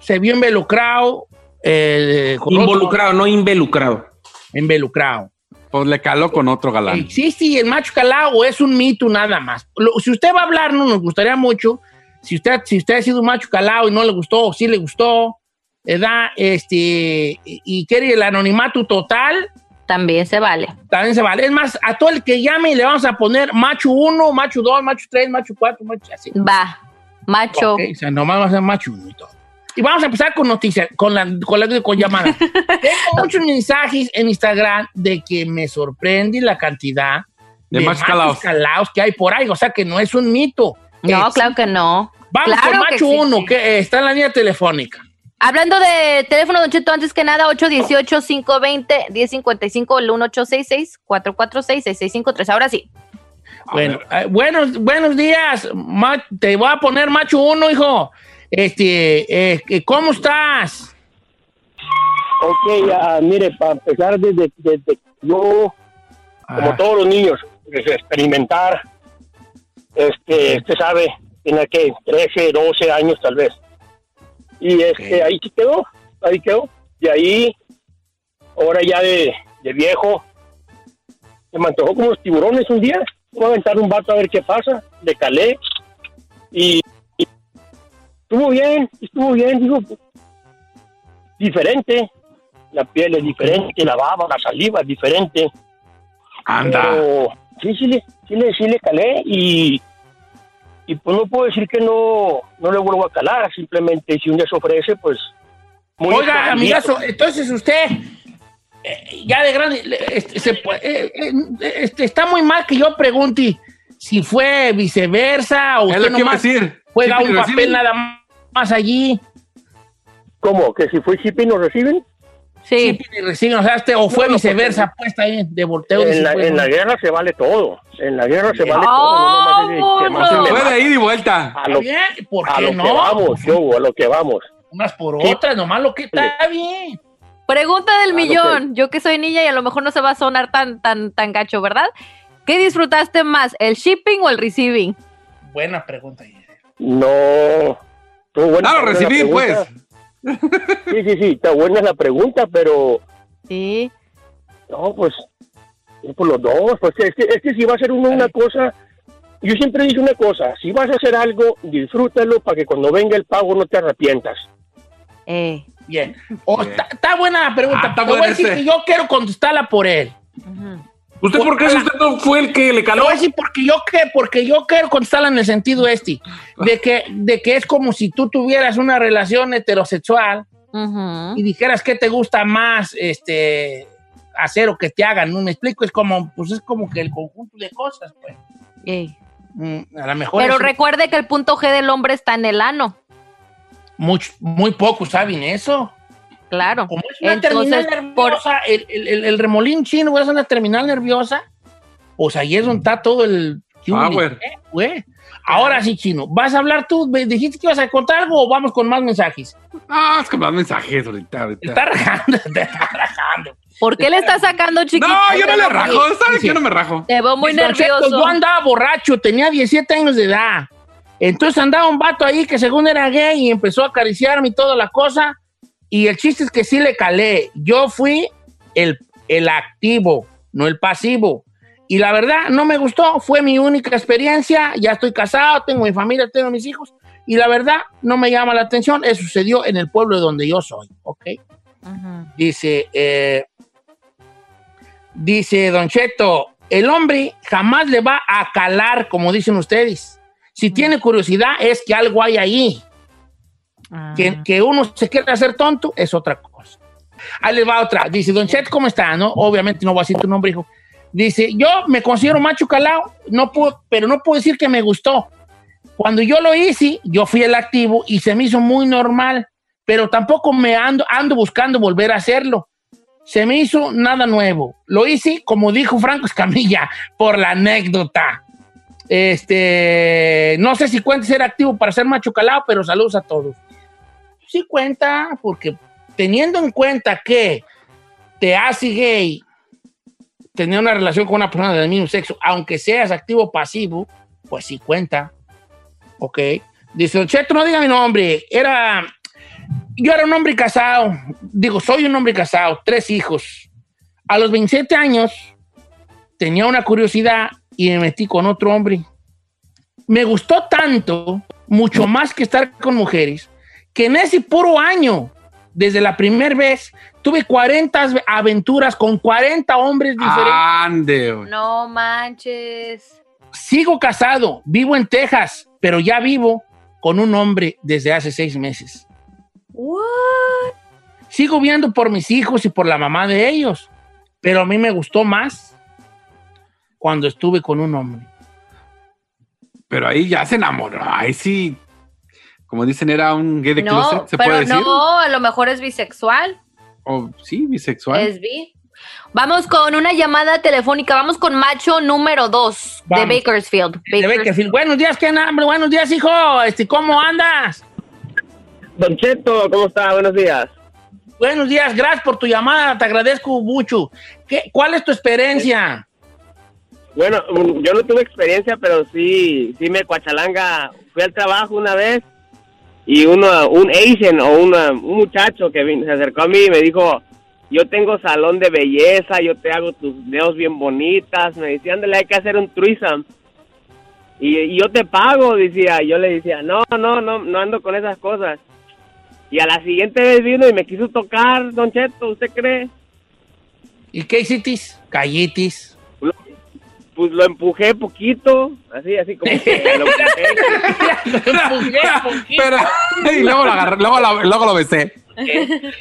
se vio involucrado. eh, Involucrado, no involucrado. involucrado. Pues le caló con otro galán. ¿Existe el macho calao o es un mito nada más? Lo- si usted va a hablarnos, nos gustaría mucho. Si usted, si usted ha sido un macho calao y no le gustó, o sí le gustó, ¿verdad? Este, y, quiere el anonimato total, También se vale. también se vale. Es más, a todo el que llame le vamos a poner macho 1, macho 2, macho 3, macho 4, macho así. Va. Macho. Ok, o sea, nomás va a ser macho 1 y todo. Y vamos a empezar con noticias, con la, con la con llamadas. Tengo muchos mensajes en Instagram de que me sorprende la cantidad De machos calaos. calaos que hay por ahí. O sea que no es un mito. No, claro que no. Vamos Claro con macho existe. 1, que eh, está en la línea telefónica. Hablando de teléfono, Don Cheto, antes que nada, 818-520-1055, el 1866-446-6653. Ahora sí. Bueno, eh, buenos, buenos días. Ma- te voy a poner macho 1, hijo. Este, eh, ¿cómo estás? Ok, ah, mire, para empezar, desde, desde yo, como Ah. todos los niños, desde experimentar, este, usted sabe, tiene que 13, 12 años tal vez. Y este, ahí sí quedó, ahí quedó. Y ahí, ahora ya de, de viejo, se me antojó como los tiburones un día. Voy a aventar un vato a ver qué pasa, le calé. Y, y estuvo bien, estuvo bien, digo, diferente. La piel es diferente, la baba, la saliva es diferente. Anda. Pero sí, sí le, sí le, sí le calé y, y pues no puedo decir que no, no le vuelvo a calar, simplemente si un día se ofrece, pues... muy Oiga, amigazo, entonces usted, eh, ya de grande, este, se eh, eh, este, está muy mal que yo pregunte si fue viceversa o Es usted lo que iba a nomás decir. juega un papel reciben. nada más allí. ¿Cómo? ¿Que si fue shipping nos reciben? Sí. Sí, sea, este, o fue No, no, viceversa, pues ahí, de volteo. En la, pues, en la ¿no? guerra se vale todo. En la guerra se vale ¡Ah, todo. No nomás es de- que vámonos! maten de Fue de más. ida y vuelta. A lo, bien, ¿por a qué lo que vamos, yo, a lo que vamos. Unas por Sí. otras, nomás lo que está bien. Pregunta del Claro millón. Yo que soy niña y a lo mejor no se va a sonar tan, tan, tan gacho, ¿verdad? ¿Qué disfrutaste más, el shipping o el receiving? Buena pregunta. No. Estuvo buena Ah, lo la recibí, pues. Sí, sí, sí, está buena la pregunta, pero Sí. no, pues, por los dos. Pues es que, es que si va a hacer uno una cosa, yo siempre digo una cosa, si vas a hacer algo, disfrútalo para que cuando venga el pago no te arrepientas. Eh. Bien. O está, buena la pregunta. Ah, Te voy a decir que yo quiero contestarla por él. ¿Usted por qué? Si usted no fue el que le caló. a decir porque yo, que, porque yo quiero contestarla en el sentido este, de que, de que es como si tú tuvieras una relación heterosexual y dijeras que te gusta más este hacer o que te hagan, ¿no? Me explico, es como, pues es como que el conjunto de cosas, pues. Ey. Mm, A lo mejor Pero recuerde que el punto G del hombre está en el ano. much- muy pocos saben eso. Claro. Como es una Entonces, terminal por- nerviosa, el, el- el- el remolín chino es una terminal nerviosa, pues ahí es donde está todo el... Power. Eh, güey. Ahora sí, chino, ¿vas a hablar tú? ¿Me ¿Dijiste que ibas a contar algo o vamos con más mensajes? Ah, es que más mensajes ahorita. ahorita. Está rajando, te está rajando. ¿Por qué le está sacando chiquito? No, yo no le rajo. ¿Sabes Sí. que yo no me rajo? Te veo muy Dice, "Don Cheto, nervioso. Yo andaba borracho, tenía 17 años de edad. Entonces andaba un vato ahí que según era gay y empezó a acariciarme y toda la cosa. Y el chiste es que sí le calé. Yo fui el, el activo, no el pasivo. Y la verdad, no me gustó. Fue mi única experiencia. Ya estoy casado, tengo mi familia, tengo mis hijos. Y la verdad, no me llama la atención. Eso sucedió en el pueblo de donde yo soy. ¿Ok? Dice, eh, dice Don Cheto, el hombre jamás le va a calar, como dicen ustedes. Si tiene curiosidad, es que algo hay ahí. Ah. Que, que uno se quiere hacer tonto es otra cosa. Ahí le va otra. Dice, Don Cheto, ¿cómo está? No, obviamente no voy a decir tu nombre, hijo. Dice, yo me considero macho calado, no puedo, pero no puedo decir que me gustó. Cuando yo lo hice, yo fui el activo y se me hizo muy normal, pero tampoco me ando, ando buscando volver a hacerlo. Se me hizo nada nuevo. Lo hice, como dijo Franco Escamilla, por la anécdota. Este, no sé si cuenta ser activo para ser macho calado, pero saludos a todos. Sí cuenta, porque teniendo en cuenta que te hace gay tener una relación con una persona del mismo sexo, aunque seas activo o pasivo, pues sí cuenta. Ok. Dice, Cheto, no diga mi nombre. Era. Yo era un hombre casado. Digo, soy un hombre casado, tres hijos. A los 27 años tenía una curiosidad y me metí con otro hombre. Me gustó tanto, mucho más que estar con mujeres, que en ese puro año, desde la primera vez, tuve 40 aventuras con 40 hombres diferentes. Ande. No manches. Sigo casado, vivo en Texas, pero ya vivo con un hombre desde hace seis meses. What? Sigo viendo por mis hijos y por la mamá de ellos, pero a mí me gustó más cuando estuve con un hombre. Pero ahí ya se enamoró. Ahí sí. Como dicen, era un gay de No, closet, ¿se pero puede decir? no, a lo mejor es bisexual. O sí, bisexual. Es bi. Vamos con una llamada telefónica. Vamos con macho número 2 de. Bakersfield. De Bakersfield. Buenos días, ¿qué hambre? Buenos días, hijo. Este, ¿Cómo andas? Don Cheto, ¿cómo está? Buenos días. Buenos días, gracias por tu llamada, te agradezco mucho. ¿Qué, ¿Cuál es tu experiencia? Bueno, mm, yo no tuve experiencia, pero sí, sí me cuachalanga. Fui al trabajo una vez y uno, un Asian o una- un muchacho que se acercó a mí y me dijo, yo tengo salón de belleza, yo te hago tus dedos bien bonitas. Me decía, ándale, hay que hacer un threesome. Y, y yo te pago, decía. Yo le decía, no, no, no, no ando con esas cosas. Y a la siguiente vez vino y me quiso tocar, Don Cheto, ¿usted cree? ¿Y qué hiciste? Callitis. Pues lo empujé poquito, así, así como que lo empujé. Pero, y luego lo agarré, luego, lo- luego lo besé.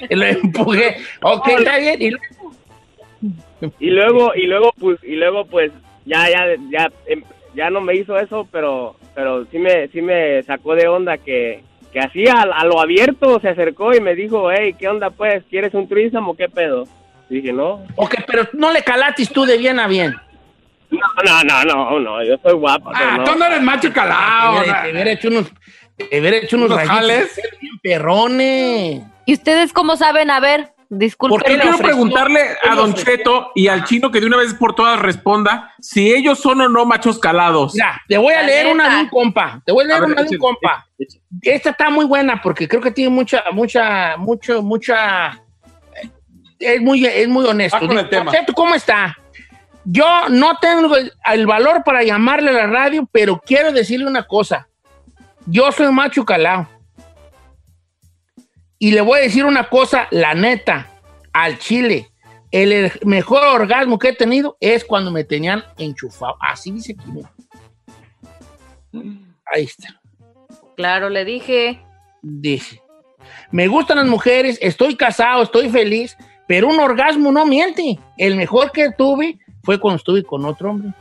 Y lo empujé. Ok, está bien. Y luego- y luego y luego pues y luego pues ya ya ya em- ya no me hizo eso pero pero sí me sí me sacó de onda que que así a, a lo abierto se acercó y me dijo hey qué onda pues quieres un threesome o qué pedo Y dije no Ok, pero no le calatis tú de bien a bien. No no no no no yo soy guapo pero Ah, no. tú no eres macho calado. Te hubiera- te hubiera hecho unos, te hubiera hecho unos, ¿Unos jales? perrones. ¿Y ustedes cómo saben? A ver, Disculpe. Porque quiero preguntarle a Don Cheto y al chino que de una vez por todas responda si ellos son o no machos calados. Mira, te voy a La leer una de un compa. Te voy a leer A ver, una de un compa. Esta está muy buena porque creo que tiene mucha, mucha, mucho, mucha. Es muy, es muy honesto. Con el Dice, tema. "Cheto, ¿Cómo está? Yo no tengo el, el valor para llamarle a la radio, pero quiero decirle una cosa. Yo soy macho calado. Y le voy a decir una cosa, la neta, al chile. El er- mejor orgasmo que he tenido es cuando me tenían enchufado. Así dice aquí. mira. Ahí está. Claro, le dije. Dice. Me gustan las mujeres, estoy casado, estoy feliz, pero un orgasmo no miente. El mejor que tuve fue cuando estuve con otro hombre.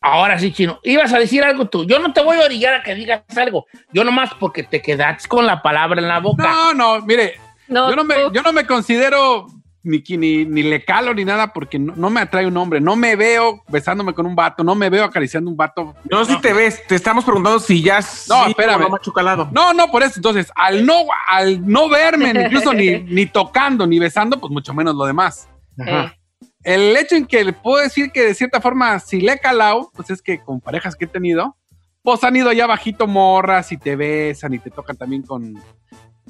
Ahora sí, chino. Ibas a decir algo tú. Yo no te voy a orillar a que digas algo. Yo nomás porque te quedaste con la palabra en la boca. No, no, mire, No, yo, no me, yo no me considero ni, ni, ni le calo ni nada porque no, no me atrae un hombre. No me veo besándome con un vato, no me veo acariciando un vato. No, si te ves, te estamos preguntando si ya No, sí espérame. o no. No, no, por eso. Entonces, al no, al no verme, ni incluso ni, ni tocando, ni besando, pues mucho menos lo demás. Ajá. El hecho en que le puedo decir que de cierta forma, si le he calado, pues es que con parejas que he tenido, pues han ido allá bajito morras y te besan y te tocan también con,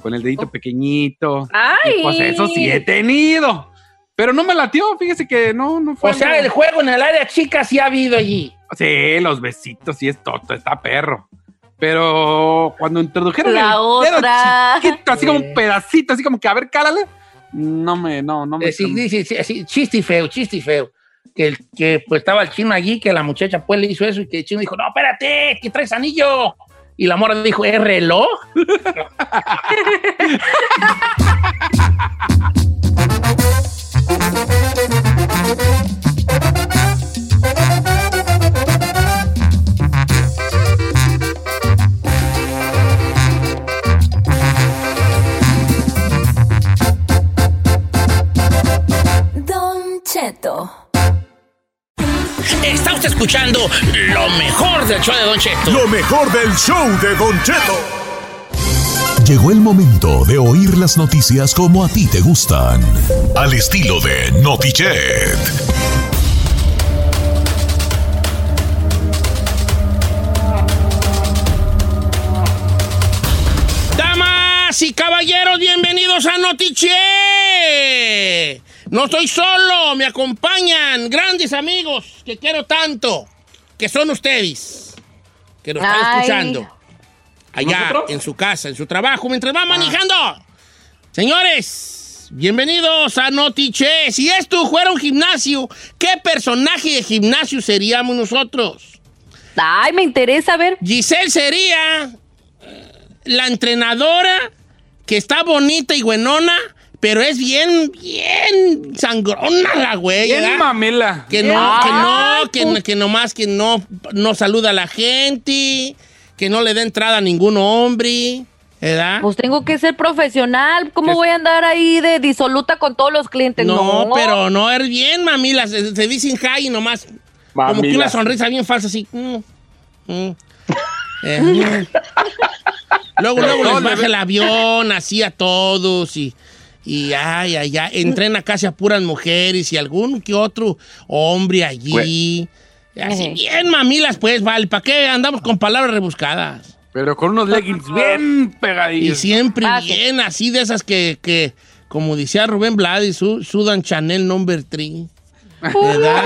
con el dedito pequeñito. ¡Ay! Y pues eso sí he tenido. Pero no me latió, fíjese que no, no fue. O sea, el juego en el área chica sí ha habido allí. Sí, los besitos, sí es toto, está perro. Pero cuando introdujeron La el dedo otra. chiquito, así como un pedacito, así como que a ver, cálale, no me, no, no me. Eh, sí, sí, sí, chiste y feo, chiste y feo. Que, que pues estaba el chino allí, que la muchacha pues le hizo eso y que el chino dijo, no, espérate, que traes anillo. Y la morra dijo, ¿es reloj? Está usted escuchando lo mejor del show de Don Cheto. Lo mejor del show de Don Cheto. Llegó el momento de oír las noticias como a ti te gustan. Al estilo de Notichet. Damas y caballeros, bienvenidos a Notiche. No estoy solo, me acompañan grandes amigos que quiero tanto, que son ustedes, que nos están Ay. escuchando allá ¿Nosotros? en su casa, en su trabajo, mientras va manejando. Señores, bienvenidos a Notiche. Si esto fuera un gimnasio, ¿qué personaje de gimnasio seríamos nosotros? Ay, me interesa ver. Giselle sería eh, la entrenadora que está bonita y buenona, pero es bien, bien sangrona la güey. Bien ¿verdad? mamela. Que no, que no, que, que nomás que no, no saluda a la gente, que no le da entrada a ningún hombre, ¿verdad? Pues tengo que ser profesional. ¿Cómo voy a andar ahí de disoluta con todos los clientes? no, No, pero no, es bien, mamila, se, se dicen high y nomás, como que una Mamila. sonrisa bien falsa así. mm, mm, eh, mm. Luego, luego les baja el avión así a todos y, y ay, ay, ay, entrena casi a puras mujeres y algún que otro hombre allí. Así Ejé. bien mamilas, pues, vale, ¿para qué andamos con palabras rebuscadas? Pero con unos leggings bien Y pegadillos. siempre Ah, sí. bien, así de esas que, que como decía Rubén Blades, su, sudan Chanel number 3. ¿Verdad?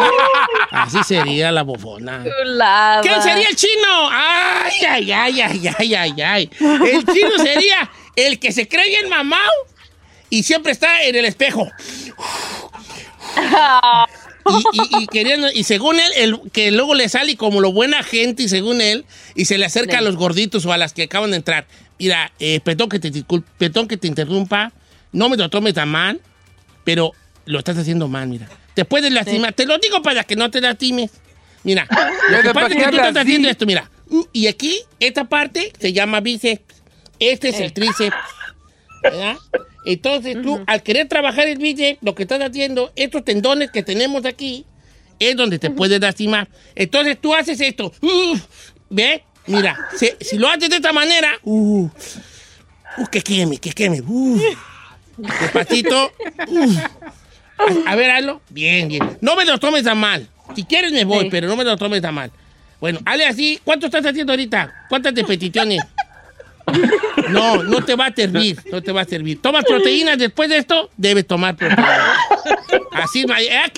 Así sería la bofona. Chulada. ¿Quién sería el chino? Ay, ay, ay, ay, ay, ay, ay. El chino sería el que se cree bien mamado y siempre está en el espejo. Y, y- y queriendo, y según él, el, que luego le sale como lo buena gente, y según él, y se le acerca a los gorditos o a las que acaban de entrar. Mira, eh, perdón, que te, perdón que te interrumpa, no me lo tomes tan mal, pero lo estás haciendo mal, mira. Te puedes lastimar, te lo digo para que no te lastimes. Mira, lo que Pero pasa es que ¿para tú estás así? haciendo esto, mira. Uh, Y aquí, esta parte se llama bíceps. Este es el tríceps. ¿verdad? Entonces tú, al querer trabajar el bíceps, lo que estás haciendo, estos tendones que tenemos aquí, es donde te puedes lastimar. Entonces tú haces esto. Uh, ¿Ve? Mira, se- si lo haces de esta manera, uh, uh, que queme, que queme. uh. Despacito. A, a ver, hazlo. Bien, bien. No me lo tomes tan mal. Si quieres me voy, Sí. pero no me lo tomes tan mal. Bueno, hazle así. ¿Cuánto estás haciendo ahorita? ¿Cuántas repeticiones? No, no te va a servir, no te va a servir. ¿Tomas proteínas después de esto? Debes tomar proteínas. Así,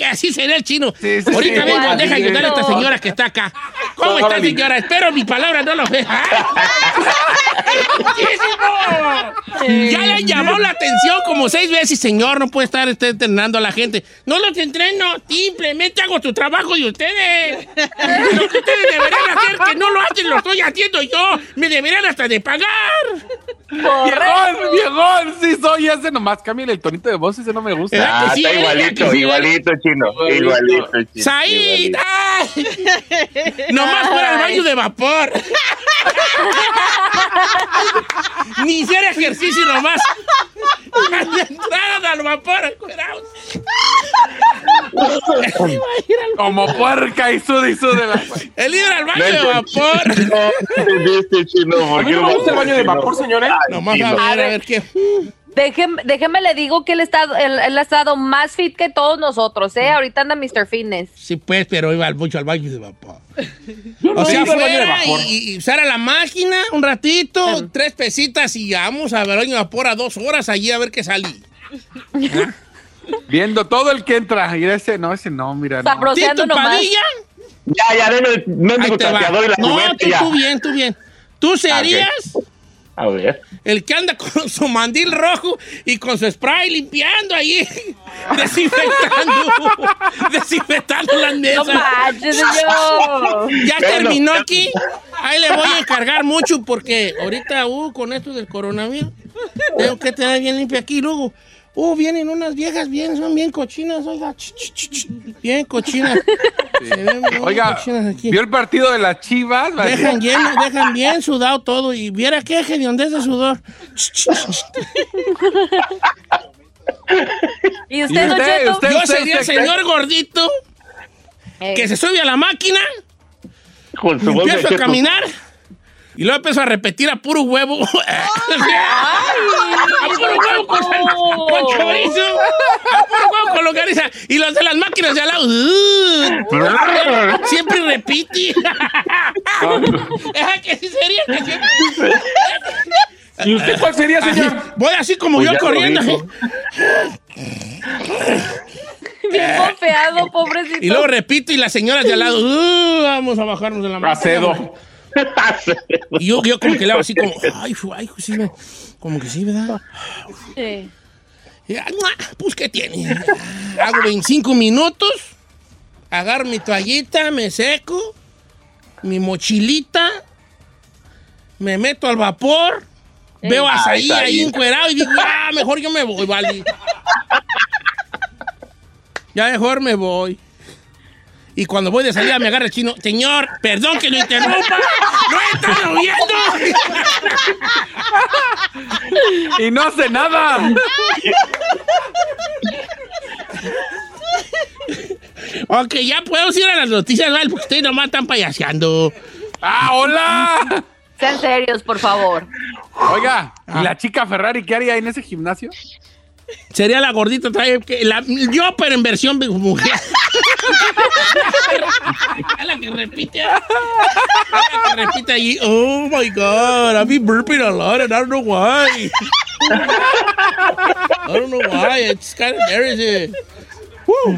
así será el chino. Sí, sí, Ahorita sí. vengo, deja ayudar a esta señora que está acá. ¿Cómo está, señora? Espero mi palabra no lo vea. Ya le han llamado la atención como seis veces, señor. No puede estar usted entrenando a la gente. No los entreno, simplemente hago su trabajo de ustedes. Lo que ustedes deberían hacer, que no lo hacen, lo estoy haciendo yo. Me deberían hasta de pagar. Viejón, viejón, sí soy ese nomás. Cámbiale el tonito de voz, ese no me gusta. ¿Verdad que Ah, sí, está eh? igualito, ¿Que sí, eh? igualito, chino. Igualito, chino. ¡Said! igualito. Nomás fuera al baño de vapor. Ni hacer ejercicio nomás. Entraron al vapor. Como puerca y sude y sude. la- El ir al baño No de vapor. No entendiste, chino. A ¿Por mí qué no no ver. ver qué. Déjeme, déjeme le digo que él, está, él, él ha estado más fit que todos nosotros, ¿eh? Ahorita anda Mr. Fitness. Sí, pues, pero iba mucho al baño de vapor. Yo no O sea, baño de fuera y, y usar a la máquina un ratito, tres pesitas y vamos a baño de vapor a dos horas allí a ver qué salí. Viendo todo el que entra. Y ese, no, ese no, mira. no. Tito nomás. Padilla. Ya, ya, denme el mendigo y la No, tú, bien, tú bien. Tú serías A ver. el que anda con su mandil rojo y con su spray limpiando ahí, desinfectando, desinfectando las No mesas. manches. Ya Bueno, terminó ya- aquí. Ahí le voy a encargar mucho porque ahorita, uh, con esto del coronavirus, tengo que tener bien limpio aquí. Luego, uh, vienen unas viejas bien, son bien cochinas, oiga. ch, ch, ch, ch, bien cochinas. Se ven bien Oiga, cochinas aquí. vio el partido de las chivas. Dejan lleno, dejan bien sudado todo. Y viera qué dónde es de sudor. Ch, ch, ch, ch. ¿Y usted, ¿Y usted, usted? Yo sería el señor gordito que se sube a la máquina, Con su de empiezo a cheto. Y luego empiezo a repetir a puro huevo. a puro huevo con, con chorizo. A puro huevo con longaniza. Y los de las máquinas de al lado. uh, siempre repite. Es que sí sería que siempre. ¿Y usted cuál sería, Así, señor? voy así como Pues yo corriendo. Bien confiado, pobrecito. Y luego repito y las señoras de al lado. "Uh, vamos a bajarnos de la máquina. Y yo, yo como que le hago así como. Ay, fu- ay, sí, me- como que sí, ¿verdad? Sí. Y, ah. Pues, ¿qué tiene? Hago 25 minutos, agarro mi toallita, me seco, mi mochilita, me meto al vapor, veo a Ah, ahí bien. encuerado y digo, ah, mejor yo me voy, vale. Ya mejor me voy. Y cuando voy de salida me agarra el chino, señor, perdón que lo interrumpa, no he estado viendo. Y no hace nada. Ok, ya puedo ir a las noticias, ¿vale? Porque ustedes nomás están payaseando. ¡Ah, hola! Sean serios, por favor. Oiga, Ah. ¿y la chica Ferrari qué haría en ese gimnasio? Sería la gordita, trae que la- yo, pero en versión mujer. La que repite. La que repite allí. Oh my God, I've been burping a lot and I don't know why. I don't know why. It's kind of embarrassing. Woo.